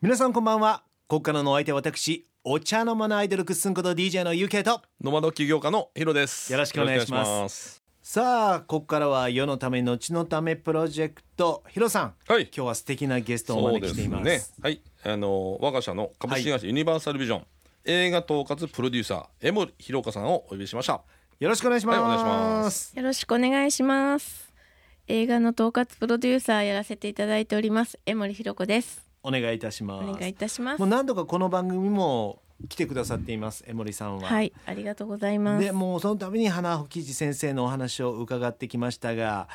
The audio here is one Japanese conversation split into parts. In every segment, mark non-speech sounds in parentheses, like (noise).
皆さんこんばんは。ここからのお相手は私お茶の間のアイドルクッスンこと DJ の UK とノマド起業家のヒロです。よろしくお願いします。さあここからは世のため後のためプロジェクトヒロさん。はい。今日は素敵なゲストをお招きしています。ね。はい。あの我が社の株式会社ユニバーサルビジョン、映画統括プロデューサー江森弘香さんをお呼びしました。よろしくお願いします,、はいお願いします。よろしくお願いします。映画の統括プロデューサーやらせていただいております江森ひろ子です。お願いいたします。お願いいたします。もう。何度かこの番組も来てくださっています江森さんは。はい、ありがとうございます。でもうそのために花穂吉先生のお話を伺ってきましたが、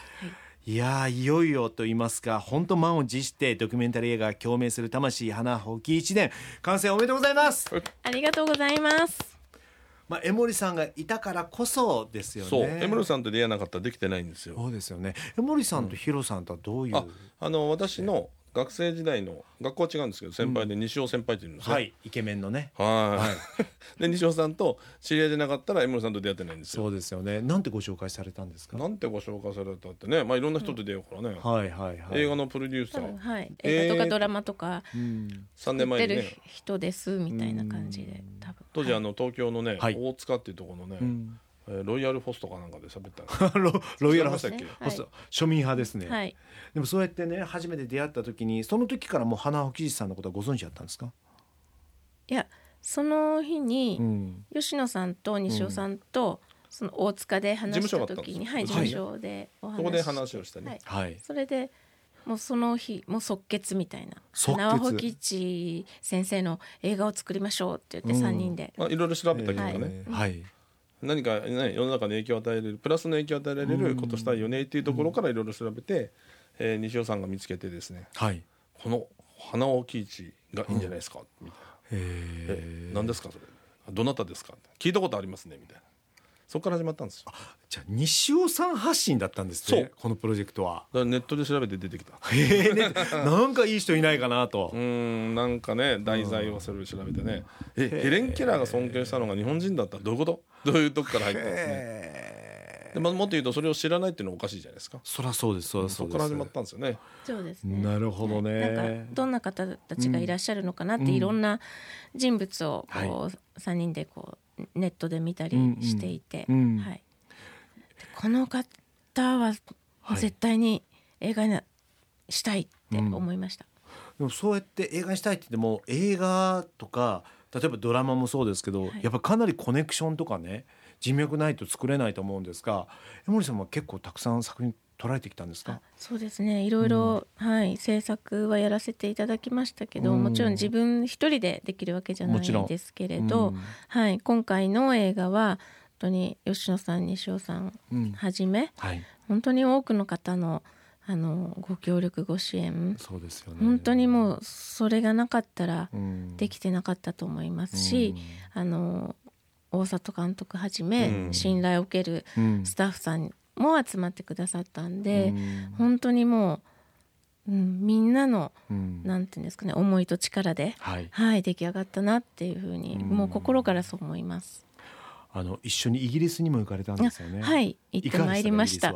い、やーいよいよと言いますか本当満を持してドキュメンタリー映画共鳴する魂花穂吉一年。完成おめでとうございます、ありがとうございます。まあ、江森さんがいたからこそですよね。そう。江森さんと出会えなかったらできてないんですよ。そうですよね。江森さんとヒロさんとはどういう、ああの私の学生時代の学校は違うんですけど先輩で西尾先輩っていうんですね、はい。イケメンのね。はい。(laughs) で西尾さんと知り合いじゃなかったら江森さんと出会ってないんですよ。そうですよね。なんてご紹介されたんですか？なんてご紹介されたってね。まあいろんな人と出会うからね、はいはいはい。映画のプロデューサー、はい、えー。映画とかドラマとか。うん。3作ってる年前にね人ですみたいな感じで多分。当時あの東京のね、はい。大塚っていうところのね、ロイヤルホストかなんかで喋った (laughs) ロロイヤルホスト。違いましたっけ？はい。ホスト庶民派ですね、はい、でもそうやってね初めて出会った時にその時からもう花穂吉さんのことはご存知だったんですか、いやその日に、ん、吉野さんと西尾さんと、その大塚で話した時に、はい、事事務所。です務所でお話しそこで話をしてね。はい。はい。それでもうその日もう即決みたいな。花穂吉先生の映画を作りましょうって言ってうん。3人で、まあ、いろいろ調べたけどね、えーはい何か、ね、世の中に影響を与えれるプラスの影響を与えられることしたいよねっていうところからいろいろ調べて、えー西尾さんが見つけてですねはい。この花尾喜一がいいんじゃないですか、みたいな「ええ何ですかそれ。どなたですか?」聞いたことありますねみたいな。そこから始まったんですよ。じゃあ西尾さん発信だったんですねそう。このプロジェクトは。らネットで調べて出てきた。へえ、ね、なんかいい人いないかなと。(laughs) うーんなんかね題材をそれを調べてね。えヘレン・ケラーが尊敬したのが日本人だった。らどういうこと？どういうとこから入ったんですね。でまもっと言うとそれを知らないっていうのはおかしいじゃないですか。そりゃそうですそりゃそそうです。こから始まったんですよね。そうですね。なるほどね。なんかどんな方たちがいらっしゃるのかなって、いろんな人物をこう、3人でこうネットで見たりしていて、うん。うんはい、でこの方ははい絶対に映画にしたいって思いました。でもそうやって映画にしたいって言っても映画とか例えばドラマもそうですけど、はい。やっぱかなりコネクションとかね人脈ないと作れないと思うんですが江森さんは結構たくさん作品撮られてきたんですか？あそうですね。いろいろ、はい、制作はやらせていただきましたけど、うん。もちろん自分一人でできるわけじゃなもちろんいですけれど、うん。はい、今回の映画は本当に吉野さん西尾さんうん。はじめはい。本当に多くの方のあのご協力ご支援。そうですよね。本当にもうそれがなかったらうん。できてなかったと思いますし、あの大里監督はじめ、うん。信頼を受けるうん。スタッフさんも集まってくださったんで、うん。本当にもう、うん、みんなのうん。なんていうんですかね思いと力で、はい。はい、出来上がったなっていうふうに、うん。もう心からそう思います。あの一緒にイギリスにも行かれたんですよね。はい行ってまいりました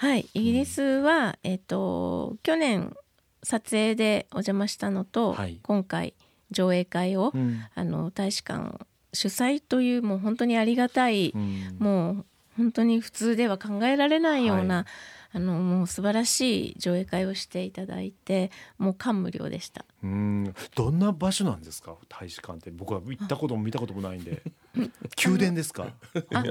はい、イギリスは、えっ、と去年撮影でお邪魔したのと、はい。今回上映会を、うん。あの大使館主催というもう本当にありがたい、うん。もう本当に普通では考えられないような、はい。あのもう素晴らしい上映会をしていただいてもう感無量でした。うん。どんな場所なんですか？大使館って。僕は行ったことも見たこともないんで。(laughs) 宮殿ですか？あ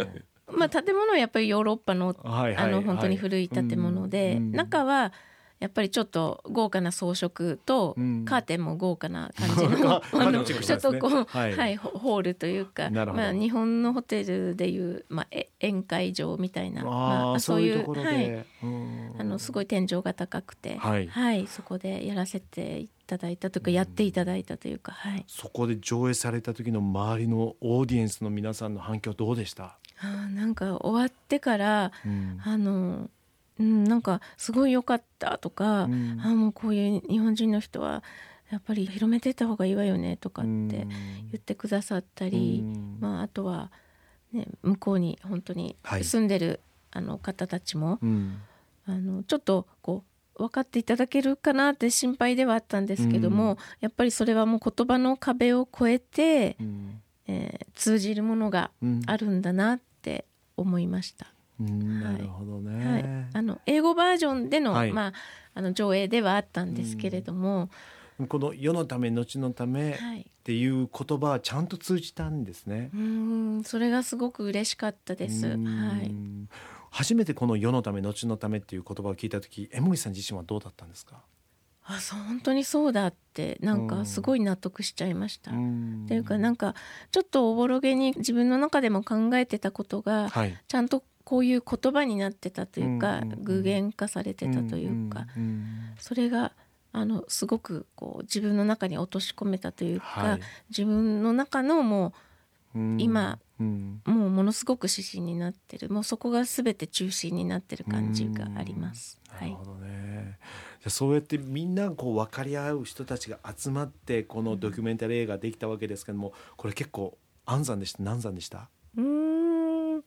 まあ、建物はやっぱりヨーロッパのはいはいあの本当に古い建物で、うん中はやっぱりちょっと豪華な装飾と、うん。カーテンも豪華な感じの (laughs) あのちょっとこう、ははいいホホールというか、まあ、日本のホテルでいう、まあ、え宴会場みたいなあまあそういうはい、うん。あのすごい天井が高くて、はい。そこでやらせていただいたというか、やっていただいたというか、はい、そこで上映された時の周りのオーディエンスの皆さんの反響どうでした、あーなんか終わってからうん。あの、うん、なんかすごい良かったとか、うん。あもうこういう日本人の人はやっぱり広めていった方がいいわよねとかって言ってくださったり、うん。まあ、あとは、ね、向こうに本当にはい。住んでる、あの方たちも、うん。あのちょっとこう分かっていただけるかなって心配ではあったんですけども、うん。やっぱりそれはもう言葉の壁を越えて、通じるものがうん。あるんだなって思いました。うんはい。なるほどはい。ね、、あの英語バージョンでの,、はい。まあ、あの上映ではあったんですけれども、この世のため後のためっはい、ていう言葉はちゃんと通じたんですね。う。ーんそれがすごく嬉しかったです。うん。はい、初めてこの世のため後のためっていう言葉を聞いた時江森さん自身はどうだったんですか？あそう本当にそうだってなんうん。かすごい納得しちゃいました。っっていうかなんかちょっとおぼろげに自分の中でも考えてたことがはい、ちゃんとこういう言葉になってたというか、うんうんうん具現化されてたというか、んんそれがあのすごくこう自分の中に落とし込めたというか、はい。自分の中のもうん。今うん。うもうものすごく指針になってる。もうそこが全て中心になってる感じがあります。はないるほどね。じゃあそうやってみんなこう分かり合う人たちが集まってこのドキュメンタリー映画できたわけですけどもこれ結構安産でした？難産でした？うーん。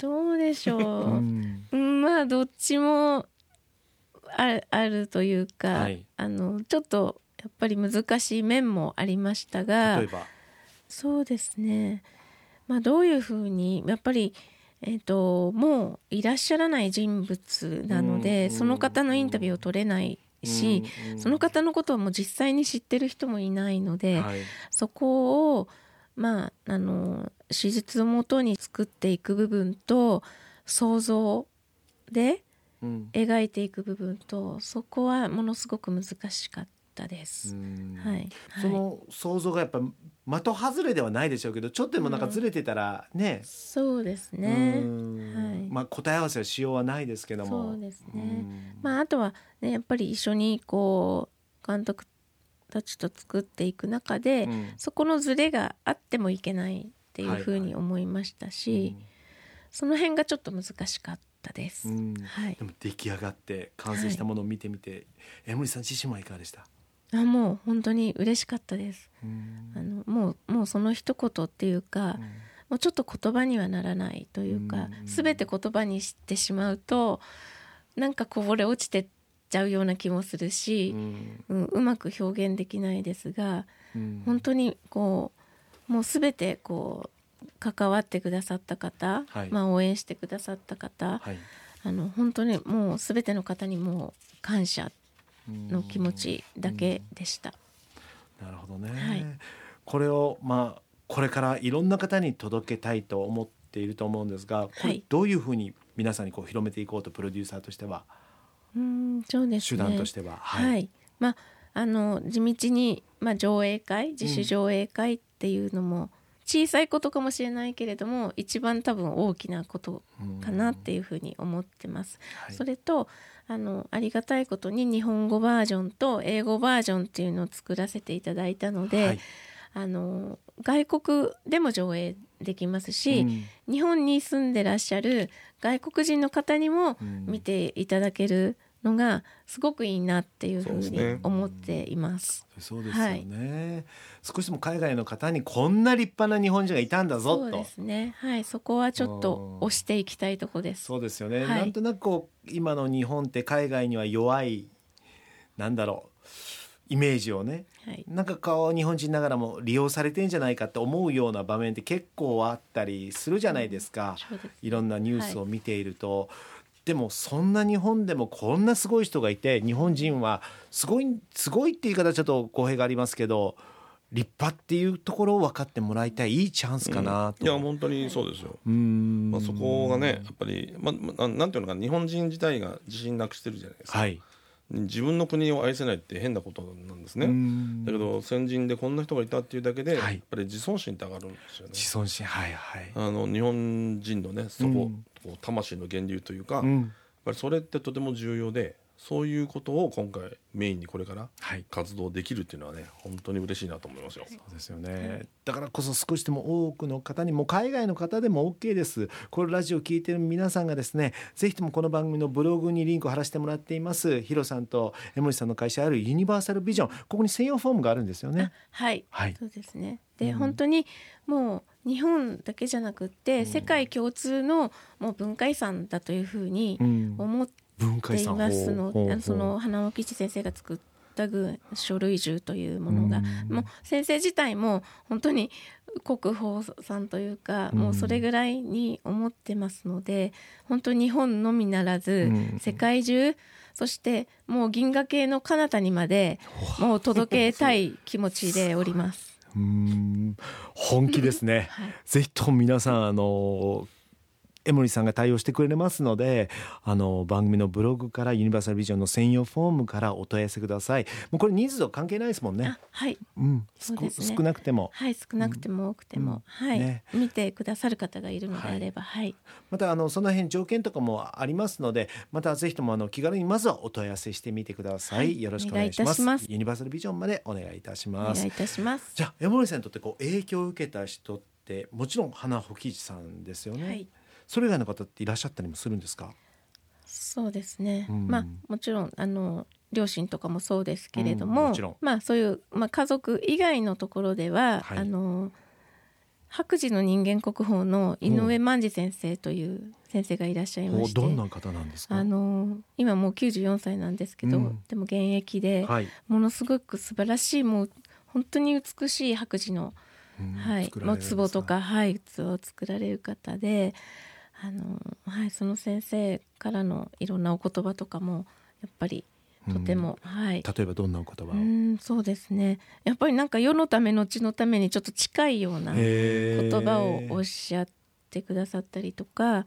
どうでしょう、うん。うん、まあどっちもあるあるというか、はい。あのちょっとやっぱり難しい面もありましたが例えば、そうですね、まあ、どういうふうにやっぱり、えー、ともういらっしゃらない人物なので、うんその方のインタビューを取れないし、うんその方のことはもう実際に知ってる人もいないので、はい。そこをまああの史実をもとに作っていく部分と想像でうん。描いていく部分とそこはものすごく難しかったです。うん。はい、そはい。の想像がやっぱ的外れではないでしょうけどちょっとでもなんかずれてたらね、そうですね。うん。はい。まあ答え合わせはしようはないですけども。そうですね。うん。まああとはねやっぱり一緒にこう監督たちと作っていく中で、うん。そこのズレがあってもいけないっていうふうはいはい。に思いましたし、その辺がちょっと難しかったです。うん。はい。で。も出来上がって完成したものを見てみて、江森さん自身はいかがでした、あもう本当に嬉しかったです。うん。あのもうもうその一言っていうか、もうちょっと言葉にはならないというか、うん。すべて言葉にしてしまうとなんかこぼれ落ちてっちゃうような気もするうし、ん。うんうまく表現できないですがうん。本当にこうもうすべてこう関わってくださった方、はい。まあ、応援してくださった方、はい。あの本当にもうすべての方にもう感謝の気持ちだけでした。なるほどね、はい。これをまあこれからいろんな方に届けたいと思っていると思うんですがこれはい。どういうふうに皆さんにこう広めていこうとプロデューサーとしては、うんそうです手ね段としては？はい、まああの地道に、まあ、上映会自主上映会っていうのも、小さいことかもしれないけれども一番多分大きなことうんかなっていうふうに思ってます。はい。それとあのありがたいことに日本語バージョンと英語バージョンっていうのを作らせていただいたので、はい。あの外国でも上映できますし、うん。日本に住んでらっしゃる外国人の方にもうん。見ていただけるのがすごくいいなっていうふうに思っています。そうですよね、少しでも海外の方にこんな立派な日本人がいたんだぞと。そうですね。はい、そこはちょっと押していきたいとこです。そうですよね、はい。なんとなくこう今の日本って海外には弱いなんだろうイメージをね。はい、なんかこう日本人ながらも利用されてんじゃないかって思うような場面って結構あったりするじゃないですか、そうです。いろんなニュースを見ていると、でもそんな日本でもこんなすごい人がいて日本人はすごいすごいって言い方はちょっと語弊がありますけど立派っていうところを分かってもらいたいいいチャンスかなと。いや本当にそうですよ、うん。まあ、そこがねやっぱり、まあ、なんていうのかな日本人自体が自信なくしてるじゃないですか、はい、自分の国を愛せないって変なことなんですね、うん。だけど先人でこんな人がいたっていうだけで、はい。やっぱり自尊心って上がるんですよね。自尊心はいはい。あの日本人のねそこ、うんこう魂の源流というか、やっうんぱりそれってとても重要でそういうことを今回メインにこれからはい活動できるっていうのはね本当に嬉しいなと思いますよ。そうですよね。だからこそ少しでも多くの方にも海外の方でも OK です。これラジオ聞いてる皆さんがですね、ぜひともこの番組のブログにリンクを貼らせてもらっています。ヒロさんと江森さんの会社あるユニバーサルビジョン、ここに専用フォームがあるんですよね。はい、はい。そうですね。で、うん本当にもう日本だけじゃなくって、うん。世界共通のもう文化遺産だというふうにうん。思っていますのほうほうほう。あのその花尾吉先生が作った軍書類集というものが。うん。もう先生自体も本当に国宝さんというかうん。もうそれぐらいに思ってますので本当日本のみならずうん。世界中そしてもう銀河系の彼方にまでもう届けたい気持ちでおります。うーん本気ですね。(laughs) はいぜひとも皆さんあの江森さんが対応してくれますのであの番組のブログからユニバーサルビジョンの専用フォームからお問い合わせください。もうこれ人数と関係ないですもんね。あはい。うん、すね。少少なくても。はい少なくても多くても、はい、ね。見てくださる方がいるのであればはい、またあのその辺条件とかもありますのでまたぜひともあの気軽にまずはお問い合わせしてみてください、はい。よろしくお願いします。お願いいたします。ユニバーサルビジョンまでお願いいたしおます。願いいたします。じゃあ江森さんにとってこう影響を受けた人ってもちろん花保吉さんですよね、はいそれ以外の方っていらっしゃったりもするんですか？そうですね、うん。まあもちろんあの両親とかもそうですけれども,、うんもちろん。まあそういう、まあ、家族以外のところでは、はい。あの白磁の人間国宝の井上万次先生という先生がいらっしゃいまして、おどんな方なんですか？あの今もう94歳なんですけど、うん。でも現役で、はい、ものすごく素晴らしいもう本当に美しい白磁のうん。はい、作られるんですもう壺とか、はい、器を作られる方で、あの、はい、その先生からのいろんなお言葉とかも、やっぱりとても、はい。例えばどんなお言葉を、うん、そうですね。やっぱりなんか世のため、後のためにちょっと近いような言葉をおっしゃってくださったりとか、やっ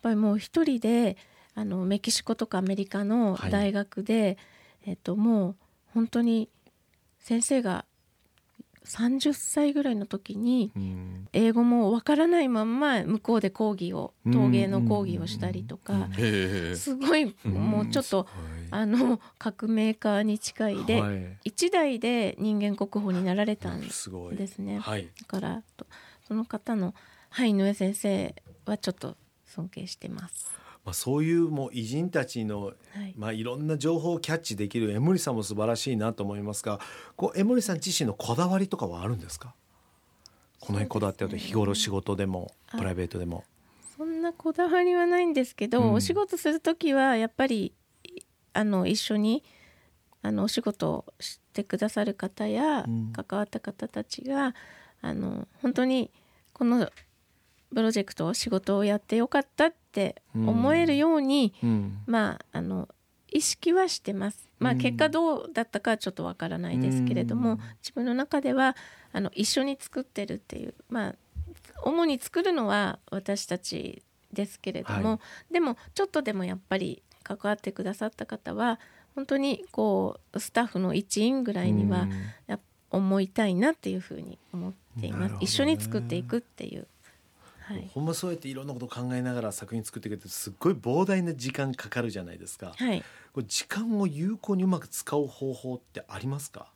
ぱりもう一人で、あの、メキシコとかアメリカのはい大学で、えっと、もう本当に先生が30歳ぐらいの時に、うん。英語もわからないまんま向こうで講義を陶芸の講義をしたりとかすごいもうちょっとあの革命家に近いではい。一代で人間国宝になられたんですね。はい。だからとその方のはい井上先生はちょっと尊敬してますまあ、そういうもう偉人たちの、はい。まあ、いろんな情報をキャッチできる江森さんも素晴らしいなと思いますがこう江森さん自身のこだわりとかはあるんですか？この辺こだわってると日頃仕事でもあプライベートでも。そんなこだわりはないんですけど、うん。お仕事する時はやっぱりいあの一緒にあのお仕事をしてくださる方や、うん。関わった方たちがあの本当にこのプロジェクト仕事をやってよかったって思えるように、うん。まああの意識はしてます。まあうん。結果どうだったかはちょっとわからないですけれども、うん。自分の中ではあの一緒に作ってるっていうまあ主に作るのは私たちですけれども、はでもちょっとでもやっぱり関わってくださった方は本当にこうスタッフの一員ぐらいには思いたいなっていうふうに思っています、一緒に作っていくっていう。はいほんまそうやっていろんなことを考えながら作品作っていくってすっごい膨大な時間かかるじゃないですか。はい、これ時間を有効にうまく使う方法ってありますか？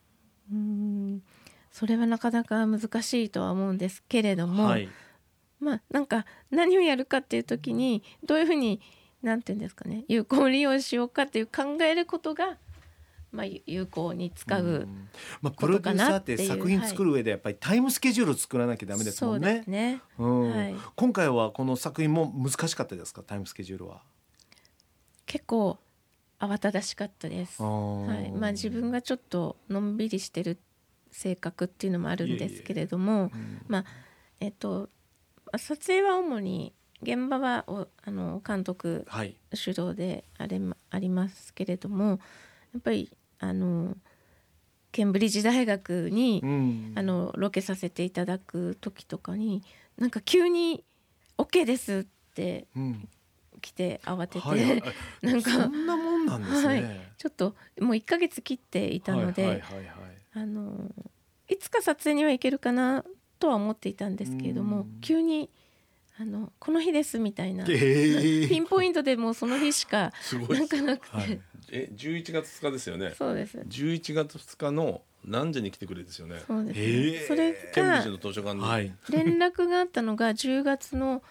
うーんそれはなかなか難しいとは思うんですけれども、はい。まあなんか何をやるかっていう時にどういうふうになんていうんですかね有効利用しようかっていう考えることが、まあ、有有効に使う、ん。まあ、プロデューサーっかなって作品作る上でやっぱりタイムスケジュールを作らなきゃダメですもんね。ね。うん。はい。今回はこの作品も難しかったですか？タイムスケジュールは。結構慌ただしかったです。ははい。まあ、自分がちょっとのんびりしてる性格っていうのもあるんですけれどもまあえっと撮影は主に現場はおあの監督はい。主導であれまありますけれどもやっぱりあのケンブリッジ大学に、うん。あのロケさせていただく時とかになんか急に「OK です」ってうん。来て慌てて、はいはい。(laughs) なんかそんなもんなんですはい。ね。ちょっともう1ヶ月切っていたので、はいはいはいはい。あのいつか撮影には行けるかなとは思っていたんですけれどもうん。急にあの「この日です」みたいな、え。ー (laughs) ピンポイントでもうその日しかすごい。なんかなくて、はい。え11月2日ですよね。そうです。11月2日の何時に来てくれですよね。そうです、へーそれが。連絡があったのが10月の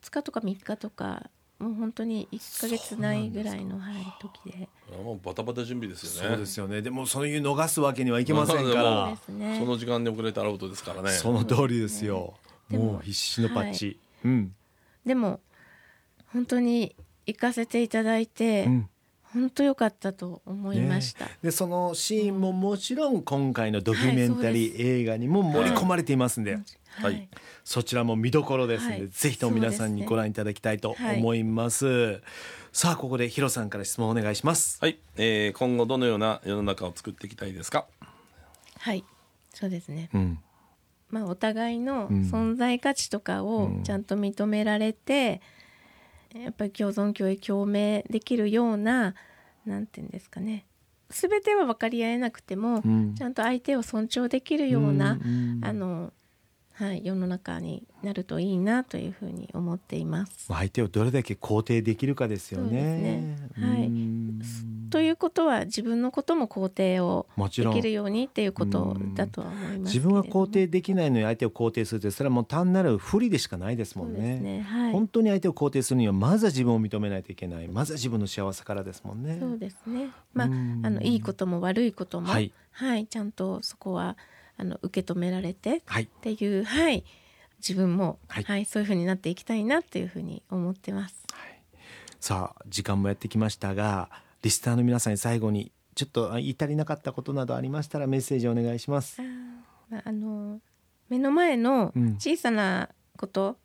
2日とか3日とかもう本当に1ヶ月ないぐらいの、はい、時で。あもうバタバタ準備ですよね。そうですよね。でもそういう逃すわけにはいけませんかそうらで。すね。その時間に遅れたらアウトですからね。その通りですよ。でももう必死のパッチ。うん。でも本当に行かせていただいて、うん。本当良かったと思いました、でそのシーンももちろん今回のドキュメンタリー映画にも盛り込まれていますんで、はい。そちらも見どころですので、はい。ぜひとも皆さんにご覧いただきたいと思います。さあここでヒロさんから質問お願いします。はい、えー今後どのような世の中を作っていきたいですか？はい。そうですね。うん、まあお互いのうん。存在価値とかをちゃんと認められて、やっぱり共存共栄共鳴できるようななんていうんですかね。全ては分かり合えなくても、うん。ちゃんと相手を尊重できるような、ん。あのはい、世の中になるといいなというふうに思っています。相手をどれだけ肯定できるかですよね。ね。はい。うん。ということは自分のことも肯定をできるようにっていうことだとは思います自分が肯定でできないのに相手を肯定するってそれはもう単なる不利でしかないですもんね。ね。はい。本当に相手を肯定するにはまずは自分を認めないといけない。まずは自分の幸せからですもんね。そうですね。まあうん。あのいいことも悪いことも、ははいい、ちゃんとそこはあの受け止められてっはい。ていうはい。自分もははいい、そういうふうになっていきたいなっていうふうに思ってます。さあ時間もやってきましたがリスナーの皆さんに最後にちょっと言い足りなかったことなどありましたらメッセージお願いします。あ。ああの目の前のうん。小さなこと、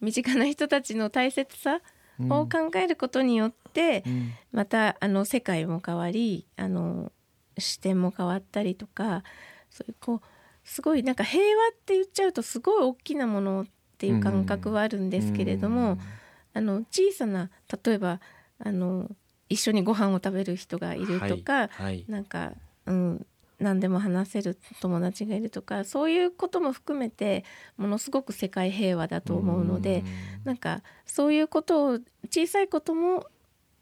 身近な人たちの大切さを考えることによって、うん。またあの世界も変わりあの視点も変わったりとかそういうこうすごいなんか平和って言っちゃうとすごい大きなものっていう感覚はあるんですけれども、あの小さな例えばあの一緒にご飯を食べる人がいるとか、はいはい。なんか、うん、何でも話せる友達がいるとかそういうことも含めてものすごく世界平和だと思うのでなんかそういうことを小さいことも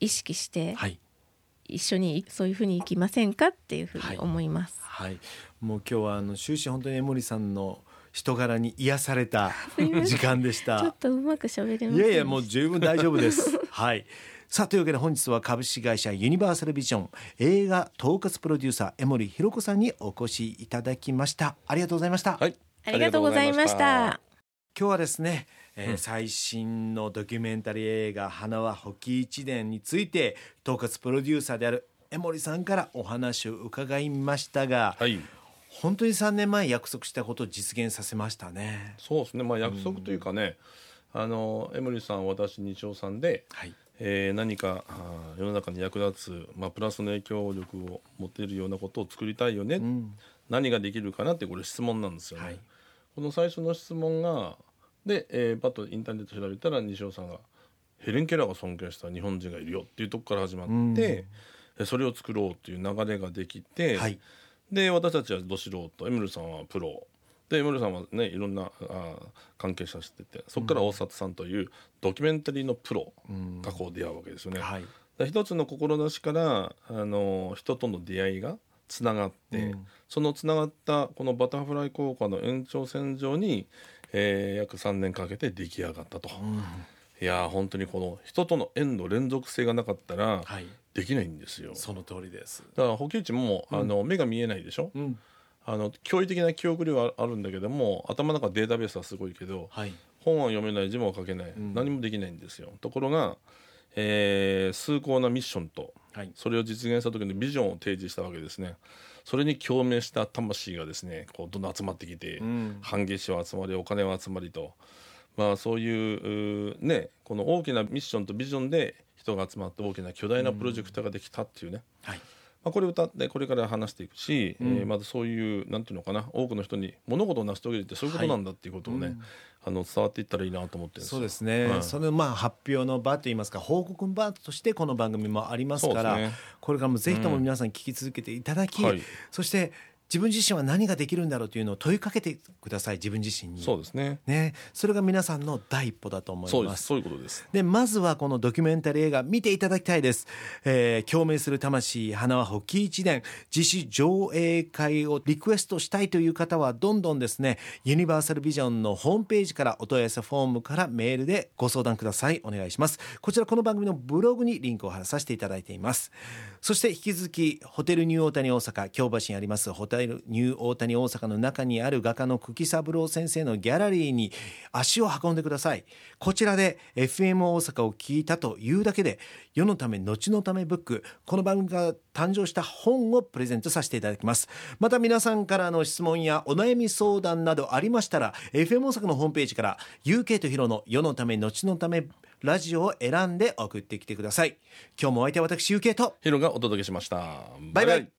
意識してはい。一緒にそういうふうに生きませんかっていうふうに思います。はい、もう今日はあの終始本当に江森さんの人柄に癒された (laughs) 時間でし。ちょったとうまく喋れませんいやいやもう十分大丈夫です。はい。さあというわけで本日は株式会社ユニバーサルビジョン映画統括プロデューサー江森弘子さんにお越しいただきました。ありがとうございました。はいありがとうございました。今日はですね、えーうん最新のドキュメンタリー映画「花は保木一伝」について統括プロデューサーである江森さんからお話を伺いましたが、はい本当に3年前約束したことを実現させましたね。そうですね。まあ約束というかね、あの江森さん私日曜さんで、はい、えー何か世の中に役立つ、まあ、プラスの影響力を持てるようなことを作りたいよね、うん。何ができるかなってこれ質問なんですよね。はい。この最初の質問がで、えー、パッとインターネット調べたら西尾さんが「ヘレン・ケラーが尊敬した日本人がいるよ」っていうとこから始まって、えそれを作ろうっていう流れができて、はいで私たちはど素人。エムルさんはプロ。でエムルさんはねいろんなあー関係者しててそこから大里さんというドキュメンタリーのプロうん。がこう出会うわけですよね。はい。で一つの志からあの人との出会いがつながって、うん。そのつながったこのバタフライ効果の延長線上に、えー約3年かけて出来上がったと、うんいやー本当にこの人との縁の連続性がなかったらはい、できないんですよ、その通りです。だから補給値も、あの目が見えないでしょ？うん、あの驚異的な記憶量はあるんだけども頭の中データベースはすごいけどはい、本は読めない字も書けない、ん。何もできないんですよ。ところが、えー崇高なミッションとはい、それを実現した時のビジョンを提示したわけですね。それに共鳴した魂がですねこうどんどん集まってきて、うん。半月賞集まりお金は集まりとまあそういううねこの大きなミッションとビジョンで人が集まって大きな巨大なプロジェクトができたっていうね、はい、まあ、これを歌ってこれから話していくし、うん。えーまずそういうなんていうのかな多くの人に物事を成し遂げるってそういうことなんだっていうことをね、はいうん。あの伝わっていったらいいなと思ってるんですよ。そうですね、はいそのまあ発表の場といいますか報告の場としてこの番組もありますからね。これからもぜひとも皆さん聞き続けていただき、はい。そして自分自身は何ができるんだろうというのを問いかけてください自分自身に。そうですね。ね、それが皆さんの第一歩だと思いそうますですそういうことです。でまずはこのドキュメンタリー映画見ていただきたいです、えー共鳴する魂花は発起一年。自主上映会をリクエストしたいという方はどんどんですねユニバーサルビジョンのホームページからお問い合わせフォームからメールでご相談ください。お願いします。こちらこの番組のブログにリンクを貼らさせていただいています。そして引き続きホテルニューオータニ大阪京橋にありますホテタイルニュー大谷大阪の中にある画家の久喜三郎先生のギャラリーに足を運んでください。こちらで FM 大阪を聞いたというだけで世のため後のためブックこの番組が誕生した本をプレゼントさせていただきます。また皆さんからの質問やお悩み相談などありましたら FM 大阪のホームページから UK とヒロの世のため後のためラジオを選んで送ってきてください。今日もお相手は私 UK とヒロがお届けしました。バイバイ